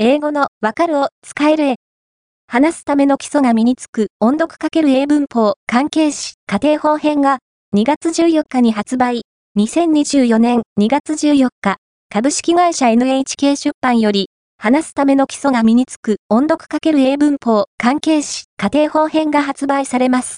英語のわかるを使えるへ。話すための基礎が身につく音読×英文法関係詞家庭法編が2月14日に発売。2024年2月14日、株式会社 NHK 出版より、話すための基礎が身につく音読×英文法関係詞家庭法編が発売されます。